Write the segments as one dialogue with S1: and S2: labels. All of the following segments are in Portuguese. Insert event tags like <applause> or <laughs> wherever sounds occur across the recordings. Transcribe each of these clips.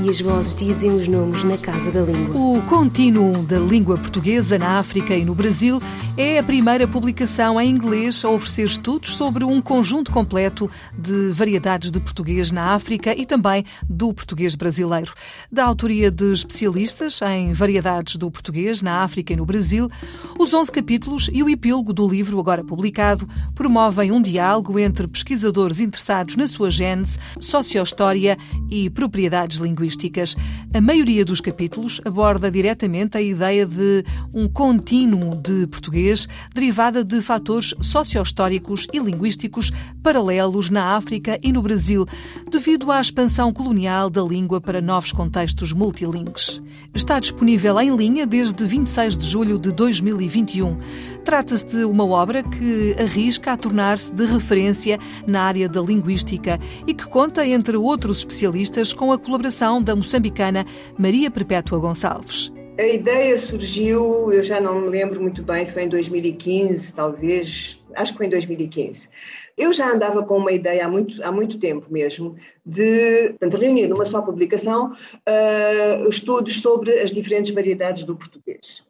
S1: e as vozes dizem os nomes na Casa da Língua.
S2: O Continuum da Língua Portuguesa na África e no Brasil é a primeira publicação em inglês a oferecer estudos sobre um conjunto completo de variedades de português na África e também do português brasileiro. Da autoria de especialistas em variedades do português na África e no Brasil, os 11 capítulos e o epílogo do livro, agora publicado, promovem um diálogo entre pesquisadores interessados na sua gênese, sociohistória e propriedades linguísticas linguísticas. A maioria dos capítulos aborda diretamente a ideia de um contínuo de português derivada de fatores sociohistóricos e linguísticos paralelos na África e no Brasil, devido à expansão colonial da língua para novos contextos multilingues. Está disponível em linha desde 26 de julho de 2021. Trata-se de uma obra que arrisca a tornar-se de referência na área da linguística e que conta, entre outros especialistas, com a colaboração da moçambicana Maria Perpétua Gonçalves.
S3: A ideia surgiu, eu já não me lembro muito bem se foi em 2015, talvez, acho que foi em 2015. Eu já andava com uma ideia há muito, há muito tempo mesmo de portanto, reunir numa só publicação uh, estudos sobre as diferentes variedades do português.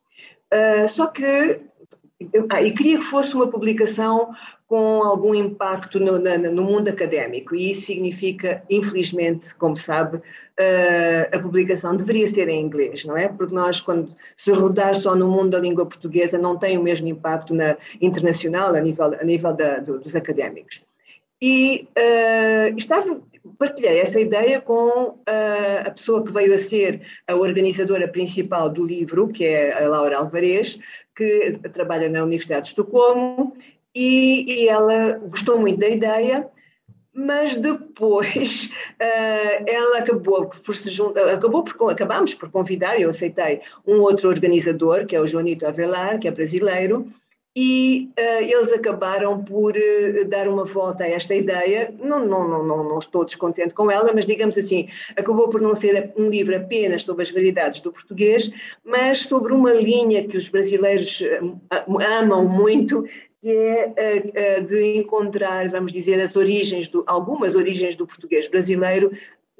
S3: Uh, só que ah, e queria que fosse uma publicação com algum impacto no, na, no, mundo académico, e isso significa, infelizmente, como sabe, uh, a publicação deveria ser em inglês, não é? Porque nós, quando se rodar só no mundo da língua portuguesa, não tem o mesmo impacto na internacional, a nível, a nível da, do, dos académicos. E uh, estava, partilhei essa ideia com uh, a pessoa que veio a ser a organizadora principal do livro, que é a Laura Alvarez, que trabalha na Universidade de Estocolmo, e, e ela gostou muito da ideia, mas depois uh, <laughs> ela acabou por se juntar, acabou por, acabámos por convidar, eu aceitei, um outro organizador, que é o Joanito Avelar, que é brasileiro, e uh, eles acabaram por uh, dar uma volta a esta ideia. Não, não, não, não, não estou descontente com ela, mas digamos assim, acabou por não ser um livro apenas sobre as variedades do português, mas sobre uma linha que os brasileiros uh, amam muito, que é de encontrar, vamos dizer, as origens, do, algumas origens do português brasileiro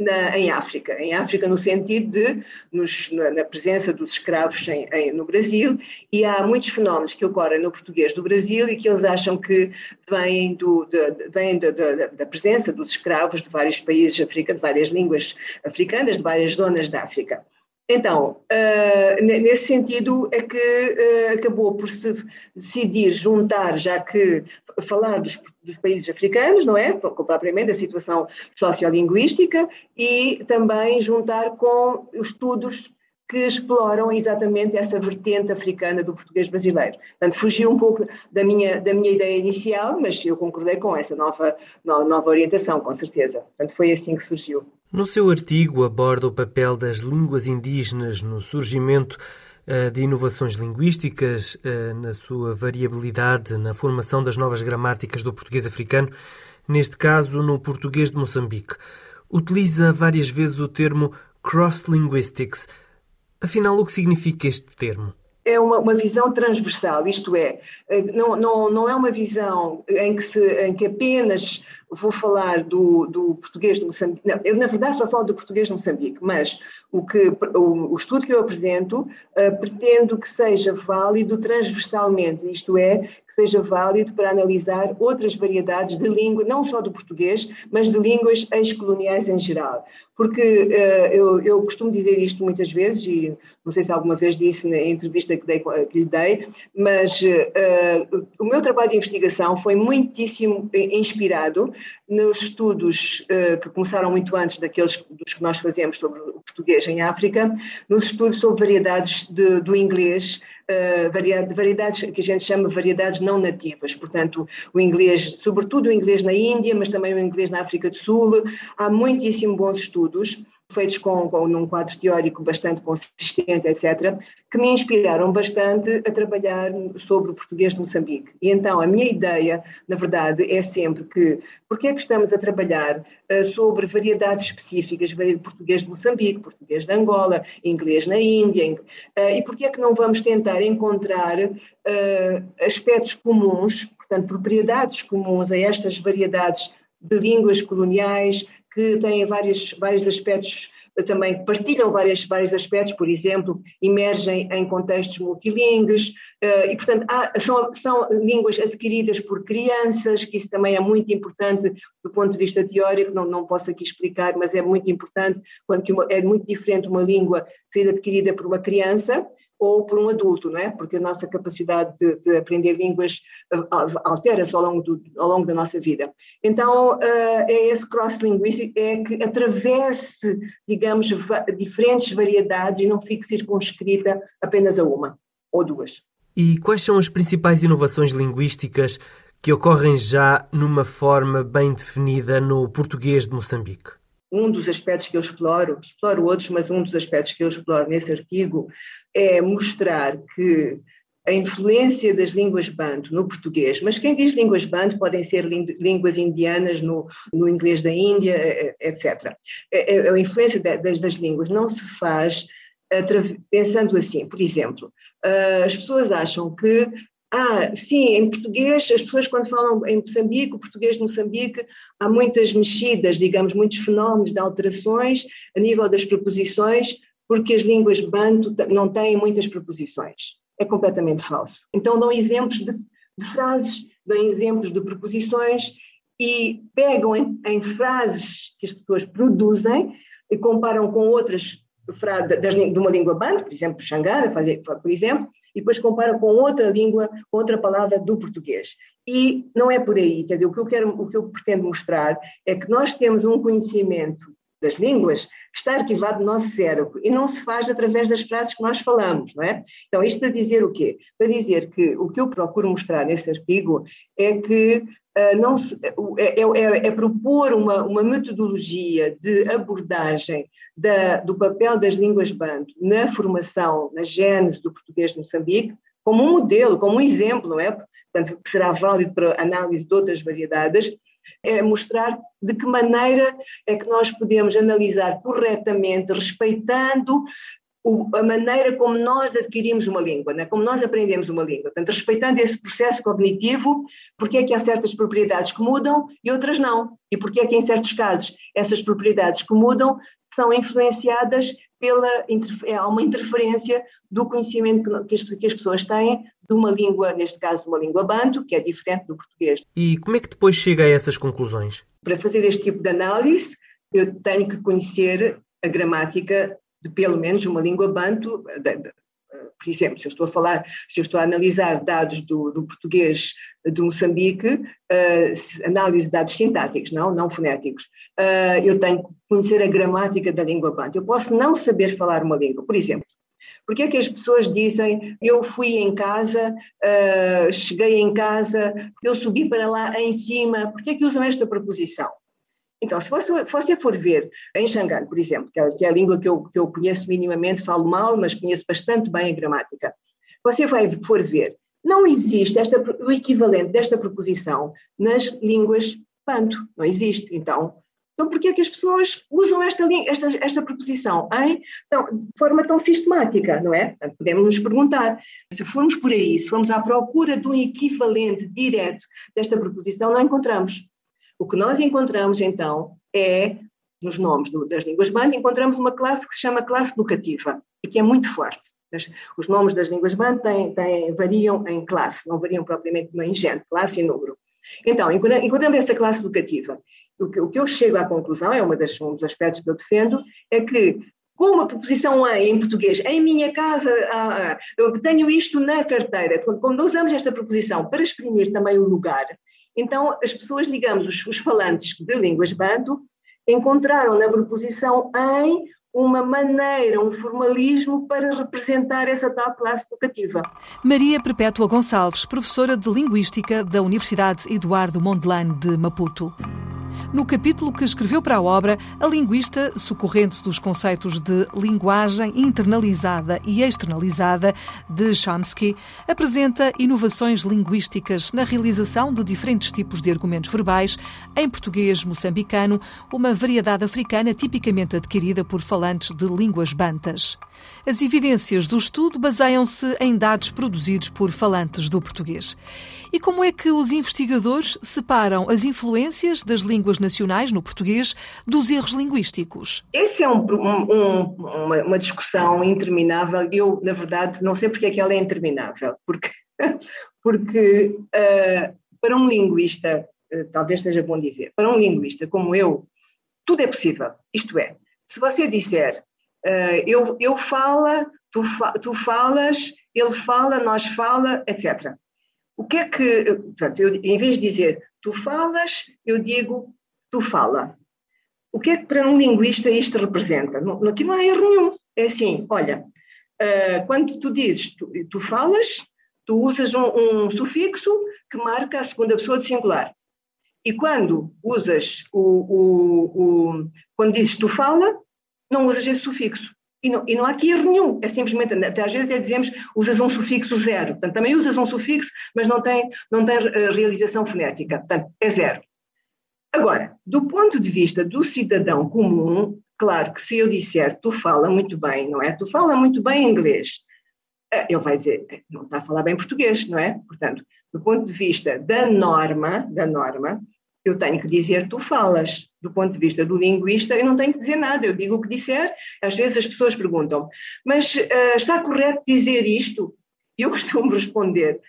S3: na, em África. Em África, no sentido de, nos, na, presença dos escravos em, em, no Brasil, e há muitos fenómenos que ocorrem no português do Brasil e que eles acham que vêm, do, de, de, vêm da, da, da, presença dos escravos de vários países africanos, de várias línguas africanas, de várias zonas da África. Então, uh, nesse sentido é que uh, acabou por se decidir juntar, já que falar dos, dos, países africanos, não é? Propriamente a situação sociolinguística e também juntar com estudos que exploram exatamente essa vertente africana do português brasileiro. Portanto, fugiu um pouco da minha, da minha ideia inicial, mas eu concordei com essa nova, nova orientação, com certeza. Portanto, foi assim que surgiu.
S4: No seu artigo aborda o papel das línguas indígenas no surgimento uh, de inovações linguísticas, uh, na sua variabilidade, na formação das novas gramáticas do português africano, neste caso no português de Moçambique. Utiliza várias vezes o termo cross-linguistics. Afinal, o que significa este termo?
S3: é uma, uma, visão transversal, isto é, eh, não, não, não é uma visão em que, se, em que apenas vou falar do, do português de Moçambique. Não, eu, na verdade, só falo do português de Moçambique, mas o, que, o, o estudo que eu apresento uh, pretendo que seja válido transversalmente, isto é, que seja válido para analisar outras variedades de língua, não só do português, mas de línguas ex-coloniais em geral. Porque uh, eu, eu, costumo dizer isto muitas vezes, e não sei se alguma vez disse na entrevista que, dei, que lhe dei, mas uh, o meu trabalho de investigação foi muitíssimo inspirado nos estudos uh, que começaram muito antes daqueles dos que nós fazemos sobre o português em África, nos estudos sobre variedades de, do inglês, uh, variedades que a gente chama variedades não nativas, portanto, o inglês, sobretudo o inglês na Índia, mas também o inglês na África do Sul, há muitíssimo bons estudos feitos com, com num quadro teórico bastante consistente, etc., que me inspiraram bastante a trabalhar sobre o português de Moçambique. E então a minha ideia, na verdade, é sempre que, porque é que estamos a trabalhar uh, sobre variedades específicas, português de Moçambique, português de Angola, inglês na Índia, uh, e porque é que não vamos tentar encontrar uh, aspectos comuns, portanto, propriedades comuns a estas variedades de línguas coloniais, que têm vários, vários aspectos também partilham vários, vários aspectos, por exemplo, emergem em contextos multilingües, eh, e, portanto, há, são, são línguas adquiridas por crianças, que isso também é muito importante do ponto de vista teórico, não, não posso aqui explicar, mas é muito importante, quando uma, é muito diferente uma língua ser adquirida por uma criança ou por um adulto, não é? Porque a nossa capacidade de, de aprender línguas uh, altera-se ao, longo ao longo da nossa vida. Então, uh, é esse cross-linguístico, é que atravesse, digamos, diferentes variedades e não fique circunscrita apenas a uma ou duas.
S4: E quais são as principais inovações linguísticas que ocorrem já numa forma bem definida no português de Moçambique?
S3: um dos aspectos que eu exploro, exploro outros, mas um dos aspectos que eu exploro nesse artigo é mostrar que a influência das línguas banto no português, mas quem diz línguas banto podem ser línguas indianas no, no inglês da Índia, etc. É, é, a influência das, das línguas não se faz pensando assim, por exemplo, as pessoas acham que ah, sim, em português, as pessoas quando falam em Moçambique, o português de Moçambique, há muitas mexidas, digamos, muitos fenómenos de alterações a nível das preposições, porque as línguas banto não têm muitas preposições. É completamente falso. Então dão exemplos de, de frases, dão exemplos de preposições e pegam em, em, frases que as pessoas produzem e comparam com outras frases de uma língua banto, por exemplo, Xangara, por exemplo, e depois compara com outra língua, outra palavra do português. E não é por aí, quer dizer, o que eu quero, o que eu pretendo mostrar é que nós temos um conhecimento das línguas que está arquivado no nosso cérebro e não se faz através das frases que nós falamos, não é? Então, isto para dizer o quê? Para dizer que o que eu procuro mostrar nesse artigo é que uh, não se, é, é, é, é, propor uma, uma metodologia de abordagem da, do papel das línguas banto na formação, na gênese do português de Moçambique, como um modelo, como um exemplo, não é? Portanto, será válido para análise de outras variedades, é mostrar de que maneira é que nós podemos analisar corretamente, respeitando a maneira como nós adquirimos uma língua, né? como nós aprendemos uma língua. Portanto, respeitando esse processo cognitivo, porque é que há certas propriedades que mudam e outras não? E porque é que, em certos casos, essas propriedades que mudam são influenciadas pela há uma interferência do conhecimento que as, que as pessoas têm de uma língua, neste caso de uma língua banto, que é diferente do português.
S4: E como é que depois chega a essas conclusões?
S3: Para fazer este tipo de análise, eu tenho que conhecer a gramática de pelo menos uma língua banto, por exemplo, se eu estou a falar, se eu estou a analisar dados do, do português de Moçambique, uh, análise de dados sintáticos, não, não fonéticos, uh, eu tenho que conhecer a gramática da língua banto. Eu posso não saber falar uma língua, por exemplo. Porque é que as pessoas dizem, eu fui em casa, uh, cheguei em casa, eu subi para lá em cima, por que é que usam esta preposição? Então, se você, você for ver em Xangai, por exemplo, que é, que é, a língua que eu, que eu conheço minimamente, falo mal, mas conheço bastante bem a gramática, você vai for ver, não existe esta, o equivalente desta preposição nas línguas panto, não existe. Então, então por que é que as pessoas usam esta, esta, esta preposição em, então, de forma tão sistemática, não é? Podemos nos perguntar, se formos por aí, se formos à procura de um equivalente direto desta preposição, não encontramos. O que nós encontramos, então, é, nos nomes do, das línguas band, encontramos uma classe que se chama classe locativa e que é muito forte. Os nomes das línguas band têm, têm, variam em classe, não variam propriamente em género, classe e número. Então, encontramos essa classe locativa. O que, o que eu chego à conclusão, é uma das, um dos aspectos que eu defendo, é que como a preposição em português, em minha casa, ah, eu tenho isto na carteira, quando usamos esta preposição para exprimir também o lugar, então, as pessoas, digamos, os, os falantes de línguas banto, encontraram na preposição em uma maneira, um formalismo para representar essa tal classe educativa.
S2: Maria Perpétua Gonçalves, professora de Linguística da Universidade Eduardo Mondlane de Maputo. No capítulo que escreveu para a obra, a linguista, socorrente dos conceitos de linguagem internalizada e externalizada de Chomsky, apresenta inovações linguísticas na realização de diferentes tipos de argumentos verbais em português moçambicano, uma variedade africana tipicamente adquirida por falantes de línguas bantas. As evidências do estudo baseiam-se em dados produzidos por falantes do português. E como é que os investigadores separam as influências das línguas nacionais no português dos erros linguísticos?
S3: Essa é um, um, uma, uma, discussão interminável. Eu, na verdade, não sei porque é que ela é interminável. Porque, <laughs> porque uh, para um linguista, uh, talvez seja bom dizer, para um linguista como eu, tudo é possível. Isto é, se você disser uh, eu, eu fala, tu, fa, tu falas, ele fala, nós fala, etc o que é que, eu, em vez de dizer tu falas, eu digo tu fala. O que é que para um linguista isto representa? Não, aqui não há erro nenhum. É assim, olha, uh, quando tu dizes tu, tu falas, tu usas um, um, sufixo que marca a segunda pessoa de singular. E quando usas o, o, o quando dizes tu fala, não usas esse sufixo. E não, e não há aqui erro nenhum, é simplesmente, até às vezes até dizemos, usas um sufixo zero, portanto também usas um sufixo, mas não tem, não tem uh, realização fonética, portanto é zero. Agora, do ponto de vista do cidadão comum, claro que se eu disser tu fala muito bem, não é? Tu fala muito bem inglês, uh, ele vai dizer, eh, não está a falar bem português, não é? Portanto, do ponto de vista da norma, da norma, eu tenho que dizer tu falas. Do ponto de vista do linguista, eu não tenho que dizer nada, eu digo o que disser. Às vezes as pessoas perguntam, mas uh, está correto dizer isto? Eu <laughs> costumo responder,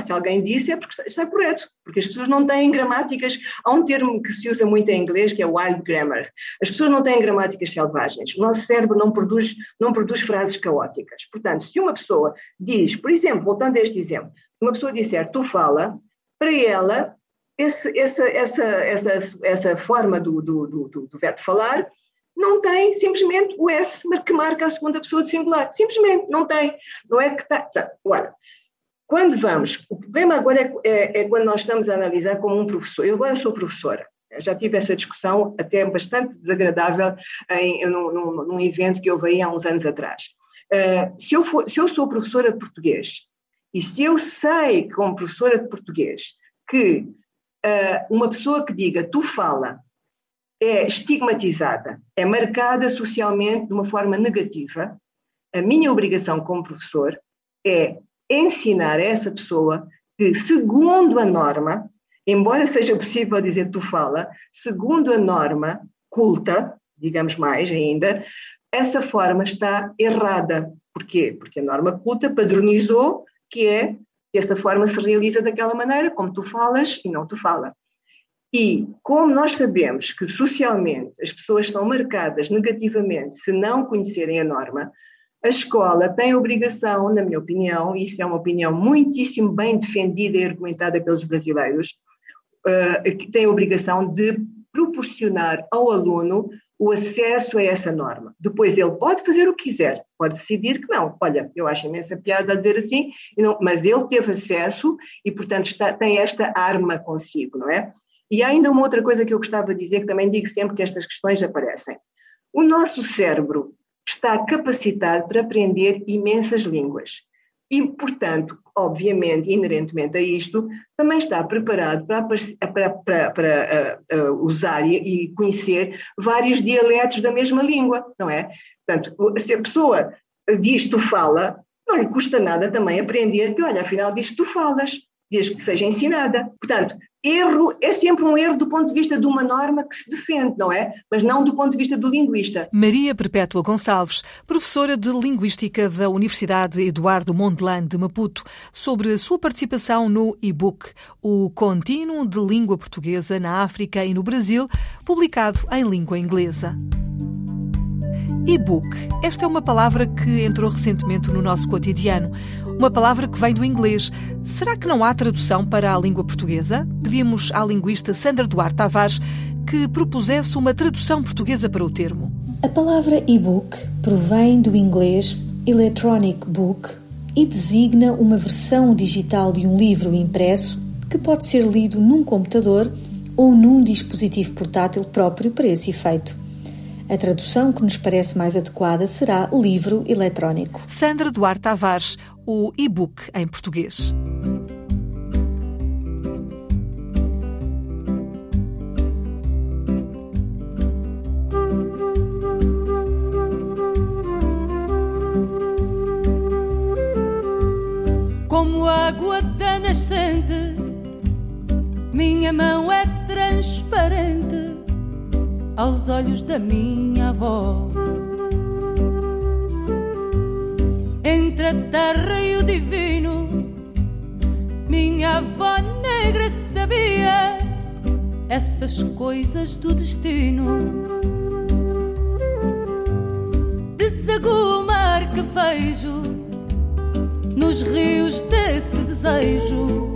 S3: se alguém disse é porque está correto, porque as pessoas não têm gramáticas. Há um termo que se usa muito em inglês que é wild grammar. As pessoas não têm gramáticas selvagens. O nosso cérebro não produz, não produz frases caóticas. Portanto, se uma pessoa diz, por exemplo, voltando a este exemplo, uma pessoa disser tu fala, para ela esse, essa, essa, essa, essa forma do, do, do, do verbo falar não tem simplesmente o S que marca a segunda pessoa de singular. Simplesmente não tem. Não é que está. Tá. Olha, quando vamos, o problema agora é, é, é, quando nós estamos a analisar como um professor. Eu agora sou professora. Já tive essa discussão até bastante desagradável em, num, num, num evento que eu veio há uns anos atrás. Uh, se, eu for, se eu sou professora de português e se eu sei, como professora de português, que uh, uma pessoa que diga tu fala é estigmatizada, é marcada socialmente de uma forma negativa, a minha obrigação como professor é ensinar a essa pessoa que, segundo a norma, embora seja possível dizer tu fala, segundo a norma culta, digamos mais ainda, essa forma está errada. Porquê? Porque a norma culta padronizou que é que essa forma se realiza daquela maneira, como tu falas e não tu fala. E como nós sabemos que socialmente as pessoas são marcadas negativamente se não conhecerem a norma, a escola tem a obrigação, na minha opinião, e isso é uma opinião muitíssimo bem defendida e argumentada pelos brasileiros, uh, tem a obrigação de proporcionar ao aluno o acesso a essa norma. Depois ele pode fazer o que quiser, pode decidir que não. Olha, eu acho imensa piada dizer assim, mas ele teve acesso e, portanto, está, tem esta arma consigo, não é? E há ainda uma outra coisa que eu gostava de dizer, que também digo sempre que estas questões aparecem. O nosso cérebro está capacitado para aprender imensas línguas. E, portanto, obviamente, inerentemente a isto, também está preparado para, para, para, para uh, usar e, e, conhecer vários dialetos da mesma língua, não é? Portanto, se a pessoa diz tu fala, não lhe custa nada também aprender que, olha, afinal diz tu falas, desde que seja ensinada. Portanto, erro é sempre um erro do ponto de vista de uma norma que se defende, não é? Mas não do ponto de vista do linguista.
S2: Maria Perpétua Gonçalves, professora de Linguística da Universidade Eduardo Mondlane de Maputo, sobre a sua participação no e-book O Contínuo de Língua Portuguesa na África e no Brasil, publicado em língua inglesa. E-book. Esta é uma palavra que entrou recentemente no nosso cotidiano. Uma palavra que vem do inglês. Será que não há tradução para a língua portuguesa? Pedimos à linguista Sandra Duarte Tavares que propusesse uma tradução portuguesa para o termo.
S5: A palavra e-book provém do inglês electronic book e designa uma versão digital de um livro impresso que pode ser lido num computador ou num dispositivo portátil próprio para esse efeito. A tradução que nos parece mais adequada será livro eletrónico.
S2: Sandra Duarte Tavares, o e-book em português.
S6: Como água da nascente, minha mão é transparente aos olhos da minha avó. Entre a terra e o divino, minha avó negra sabia essas coisas do destino. Desagua o mar que vejo nos rios desse desejo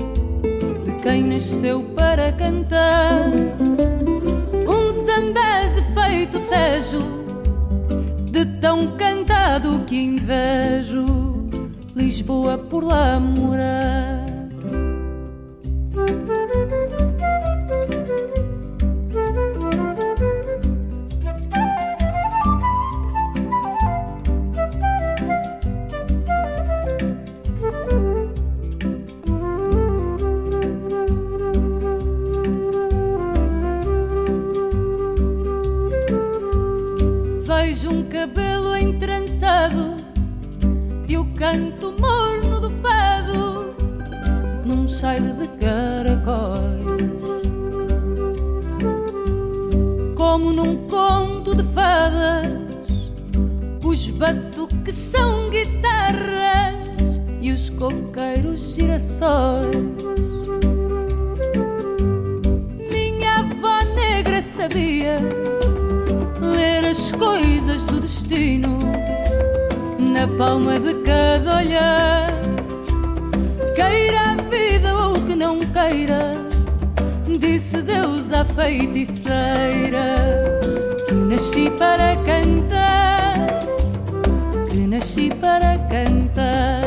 S6: de quem nasceu para cantar zambeze feito tejo, de tão cantado que invejo Lisboa por lá morar. Na palma de cada olhar. Queira a vida ou que não queira, disse Deus à feiticeira. Que nasci para cantar, que nasci para cantar,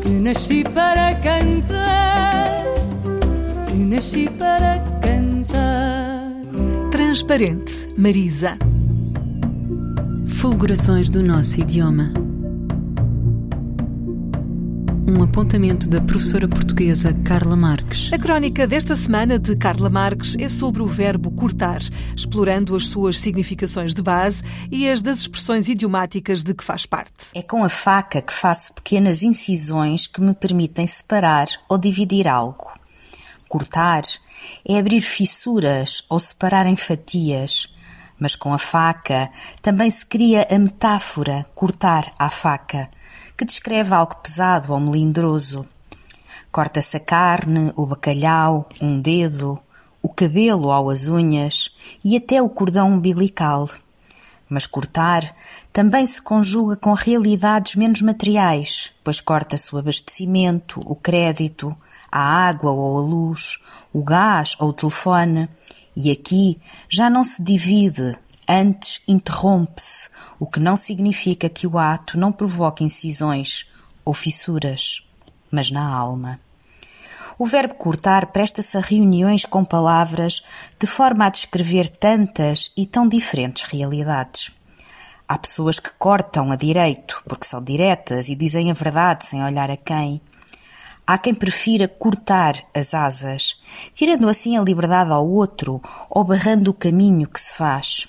S6: que nasci para cantar, que nasci para cantar.
S2: Transparente, Marisa.
S7: Fulgurações do nosso idioma. Um apontamento da professora portuguesa Carla Marques.
S2: A crónica desta semana de Carla Marques é sobre o verbo cortar, explorando as suas significações de base e as das expressões idiomáticas de que faz parte.
S8: É com a faca que faço pequenas incisões que me permitem separar ou dividir algo. Cortar é abrir fissuras ou separar em fatias mas com a faca também se cria a metáfora cortar à faca, que descreve algo pesado ou melindroso. Corta-se a carne, o bacalhau, um dedo, o cabelo ou as unhas e até o cordão umbilical. Mas cortar também se conjuga com realidades menos materiais, pois corta-se o abastecimento, o crédito, a água ou a luz, o gás ou o telefone, e aqui já não se divide, antes interrompe-se, o que não significa que o ato não provoque incisões ou fissuras, mas na alma. O verbo cortar presta-se a reuniões com palavras de forma a descrever tantas e tão diferentes realidades. Há pessoas que cortam a direito, porque são diretas e dizem a verdade sem olhar a quem. Há quem prefira cortar as asas, tirando assim a liberdade ao outro ou barrando o caminho que se faz.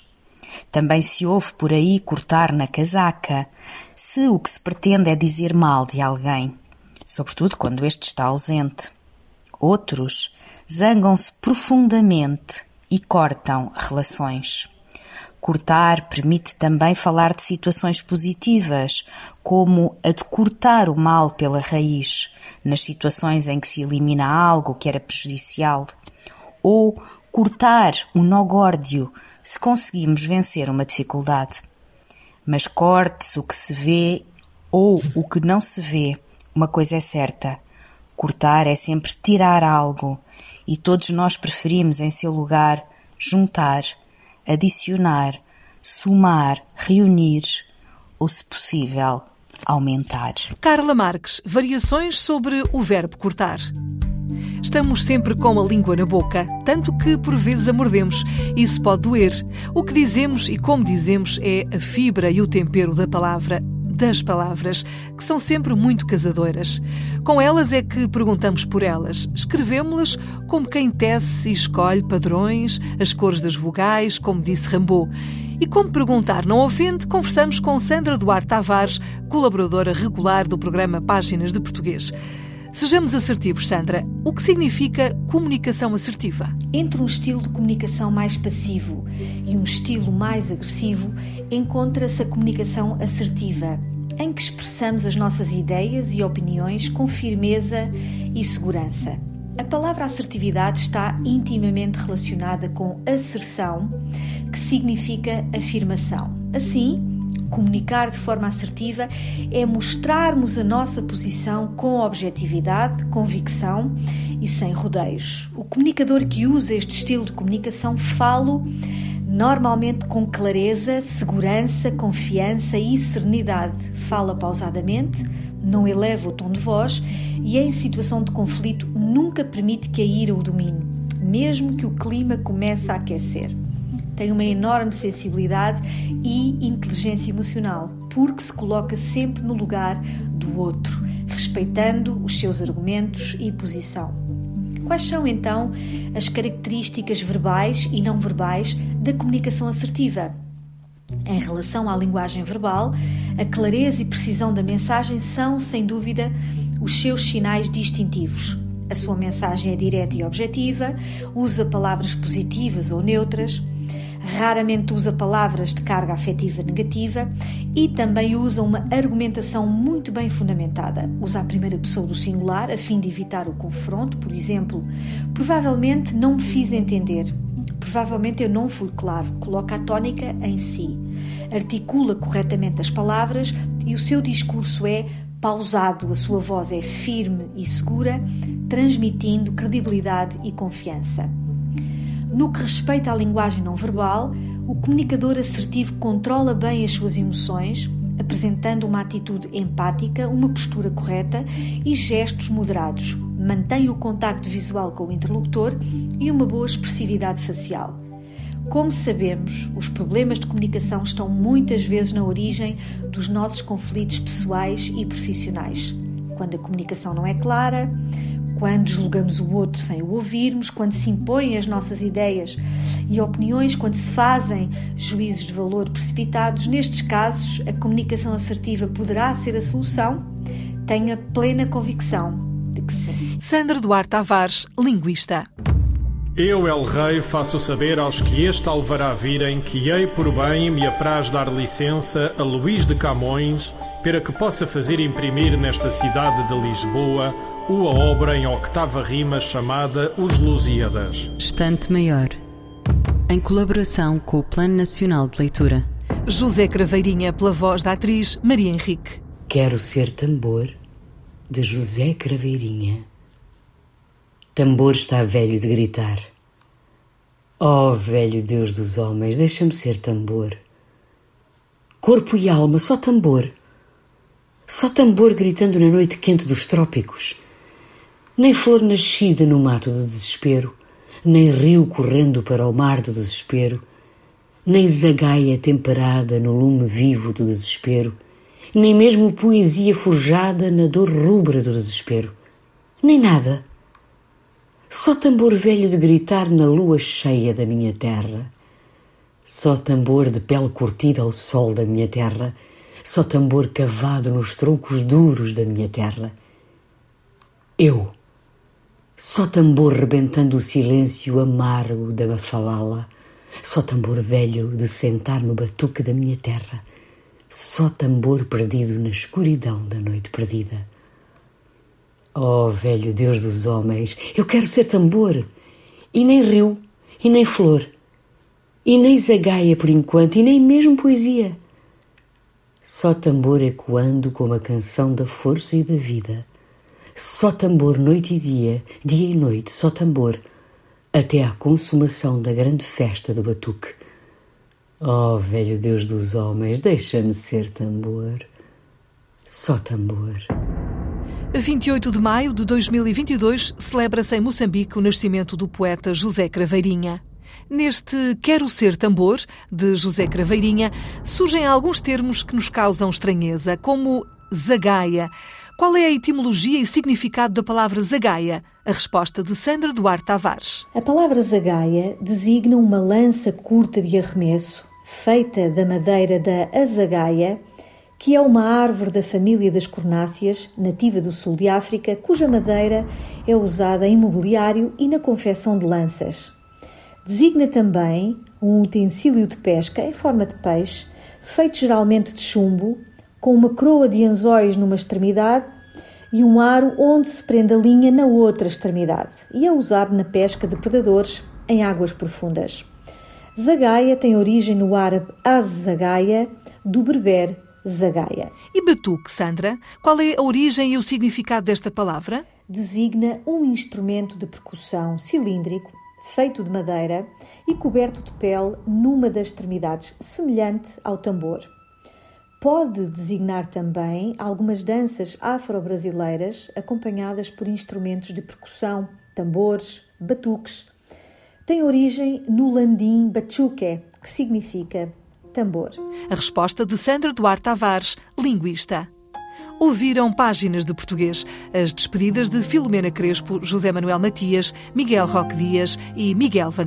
S8: Também se ouve por aí cortar na casaca, se o que se pretende é dizer mal de alguém, sobretudo quando este está ausente. Outros zangam-se profundamente e cortam relações. Cortar permite também falar de situações positivas, como a de cortar o mal pela raiz, nas situações em que se elimina algo que era prejudicial, ou cortar o nó górdio se conseguimos vencer uma dificuldade. Mas corte-se o que se vê ou o que não se vê, uma coisa é certa: cortar é sempre tirar algo, e todos nós preferimos, em seu lugar, juntar adicionar, somar, reunir ou, se possível, aumentar.
S2: Carla Marques, variações sobre o verbo cortar. Estamos sempre com a língua na boca, tanto que por vezes a mordemos. Isso pode doer. O que dizemos e como dizemos é a fibra e o tempero da palavra das palavras, que são sempre muito casadoras. Com elas é que perguntamos por elas. Escrevemos-las como quem tece e escolhe padrões, as cores das vogais, como disse Rambaud. E como perguntar não ofende, conversamos com Sandra Duarte Tavares, colaboradora regular do programa Páginas de Português. Sejamos assertivos, Sandra. O que significa comunicação assertiva?
S5: Entre um estilo de comunicação mais passivo e um estilo mais agressivo, encontra-se a comunicação assertiva, em que expressamos as nossas ideias e opiniões com firmeza e segurança. A palavra assertividade está intimamente relacionada com asserção, que significa afirmação. Assim, comunicar de forma assertiva é mostrarmos a nossa posição com objetividade, convicção e sem rodeios. O comunicador que usa este estilo de comunicação fala normalmente com clareza, segurança, confiança e serenidade. Fala pausadamente, não eleva o tom de voz e, em situação de conflito, nunca permite que a ira o domine, mesmo que o clima comece a aquecer tem uma enorme sensibilidade e inteligência emocional, porque se coloca sempre no lugar do outro, respeitando os seus argumentos e posição. Quais são então as características verbais e não verbais da comunicação assertiva? Em relação à linguagem verbal, a clareza e precisão da mensagem são, sem dúvida, os seus sinais distintivos. A sua mensagem é direta e objetiva, usa palavras positivas ou neutras, raramente usa palavras de carga afetiva negativa e também usa uma argumentação muito bem fundamentada. Usa a primeira pessoa do singular a fim de evitar o confronto, por exemplo, provavelmente não me fiz entender. Provavelmente eu não fui claro. Coloca a tónica em si. Articula corretamente as palavras e o seu discurso é pausado, a sua voz é firme e segura, transmitindo credibilidade e confiança. No que respeita à linguagem não verbal, o comunicador assertivo controla bem as suas emoções, apresentando uma atitude empática, uma postura correta e gestos moderados. Mantém o contacto visual com o interlocutor e uma boa expressividade facial. Como sabemos, os problemas de comunicação estão muitas vezes na origem dos nossos conflitos pessoais e profissionais. Quando a comunicação não é clara, quando julgamos o outro sem o ouvirmos, quando se impõem as nossas ideias e opiniões, quando se fazem juízos de valor precipitados, nestes casos a comunicação assertiva poderá ser a solução. Tenha plena convicção de que sim.
S2: Sandra Duarte Tavares, linguista.
S9: Eu, El Rei, faço saber aos que este alvará virem que hei por bem me apraz dar licença a Luís de Camões para que possa fazer imprimir nesta cidade de Lisboa uma obra em octava rima chamada Os Lusíadas.
S7: Estante Maior, em colaboração com o Plano Nacional de Leitura.
S2: José Craveirinha, pela voz da atriz Maria Henrique.
S10: Quero ser tambor, de José Craveirinha. Tambor está velho de gritar. Oh, velho Deus dos homens, deixa-me ser tambor. Corpo e alma, só tambor. Só tambor gritando na noite quente dos trópicos nem flor nascida no mato do desespero, nem rio correndo para o mar do desespero, nem zagaia temperada no lume vivo do desespero, nem mesmo poesia forjada na dor rubra do desespero, nem nada. Só tambor velho de gritar na lua cheia da minha terra, só tambor de pele curtida ao sol da minha terra, só tambor cavado nos troncos duros da minha terra. Eu só tambor rebentando o silêncio amargo da bafalala, só tambor velho de sentar no batuque da minha terra, só tambor perdido na escuridão da noite perdida. Oh, velho Deus dos homens, eu quero ser tambor, e nem rio, e nem flor, e nem zagaia por enquanto, e nem mesmo poesia. Só tambor ecoando como a canção da força e da vida só tambor noite e dia, dia e noite, só tambor, até à consumação da grande festa do batuque. Oh, velho Deus dos homens, deixa-me ser tambor, só tambor.
S2: A 28 de maio de 2022 celebra-se em Moçambique o nascimento do poeta José Craveirinha. Neste Quero Ser Tambor, de José Craveirinha, surgem alguns termos que nos causam estranheza, como zagaia. Qual é a etimologia e significado da palavra zagaia? A resposta de Sandra Duarte Tavares.
S5: A palavra zagaia designa uma lança curta de arremesso, feita da madeira da azagaia, que é uma árvore da família das cornáceas, nativa do sul de África, cuja madeira é usada em mobiliário e na confecção de lanças. Designa também um utensílio de pesca em forma de peixe, feito geralmente de chumbo, com uma coroa de anzóis numa extremidade e um aro onde se prende a linha na outra extremidade, e é usado na pesca de predadores em águas profundas. Zagaia tem origem no árabe az-zagaia, do berber zagaia.
S2: E batuque, Sandra? Qual é a origem e o significado desta palavra?
S5: Designa um instrumento de percussão cilíndrico, feito de madeira e coberto de pele numa das extremidades, semelhante ao tambor. Pode designar também algumas danças afro-brasileiras acompanhadas por instrumentos de percussão, tambores, batuques. Tem origem no landim bachuque, que significa tambor.
S2: A resposta de Sandra Duarte Tavares, linguista. Ouviram páginas de português, as despedidas de Filomena Crespo, José Manuel Matias, Miguel Roque Dias e Miguel van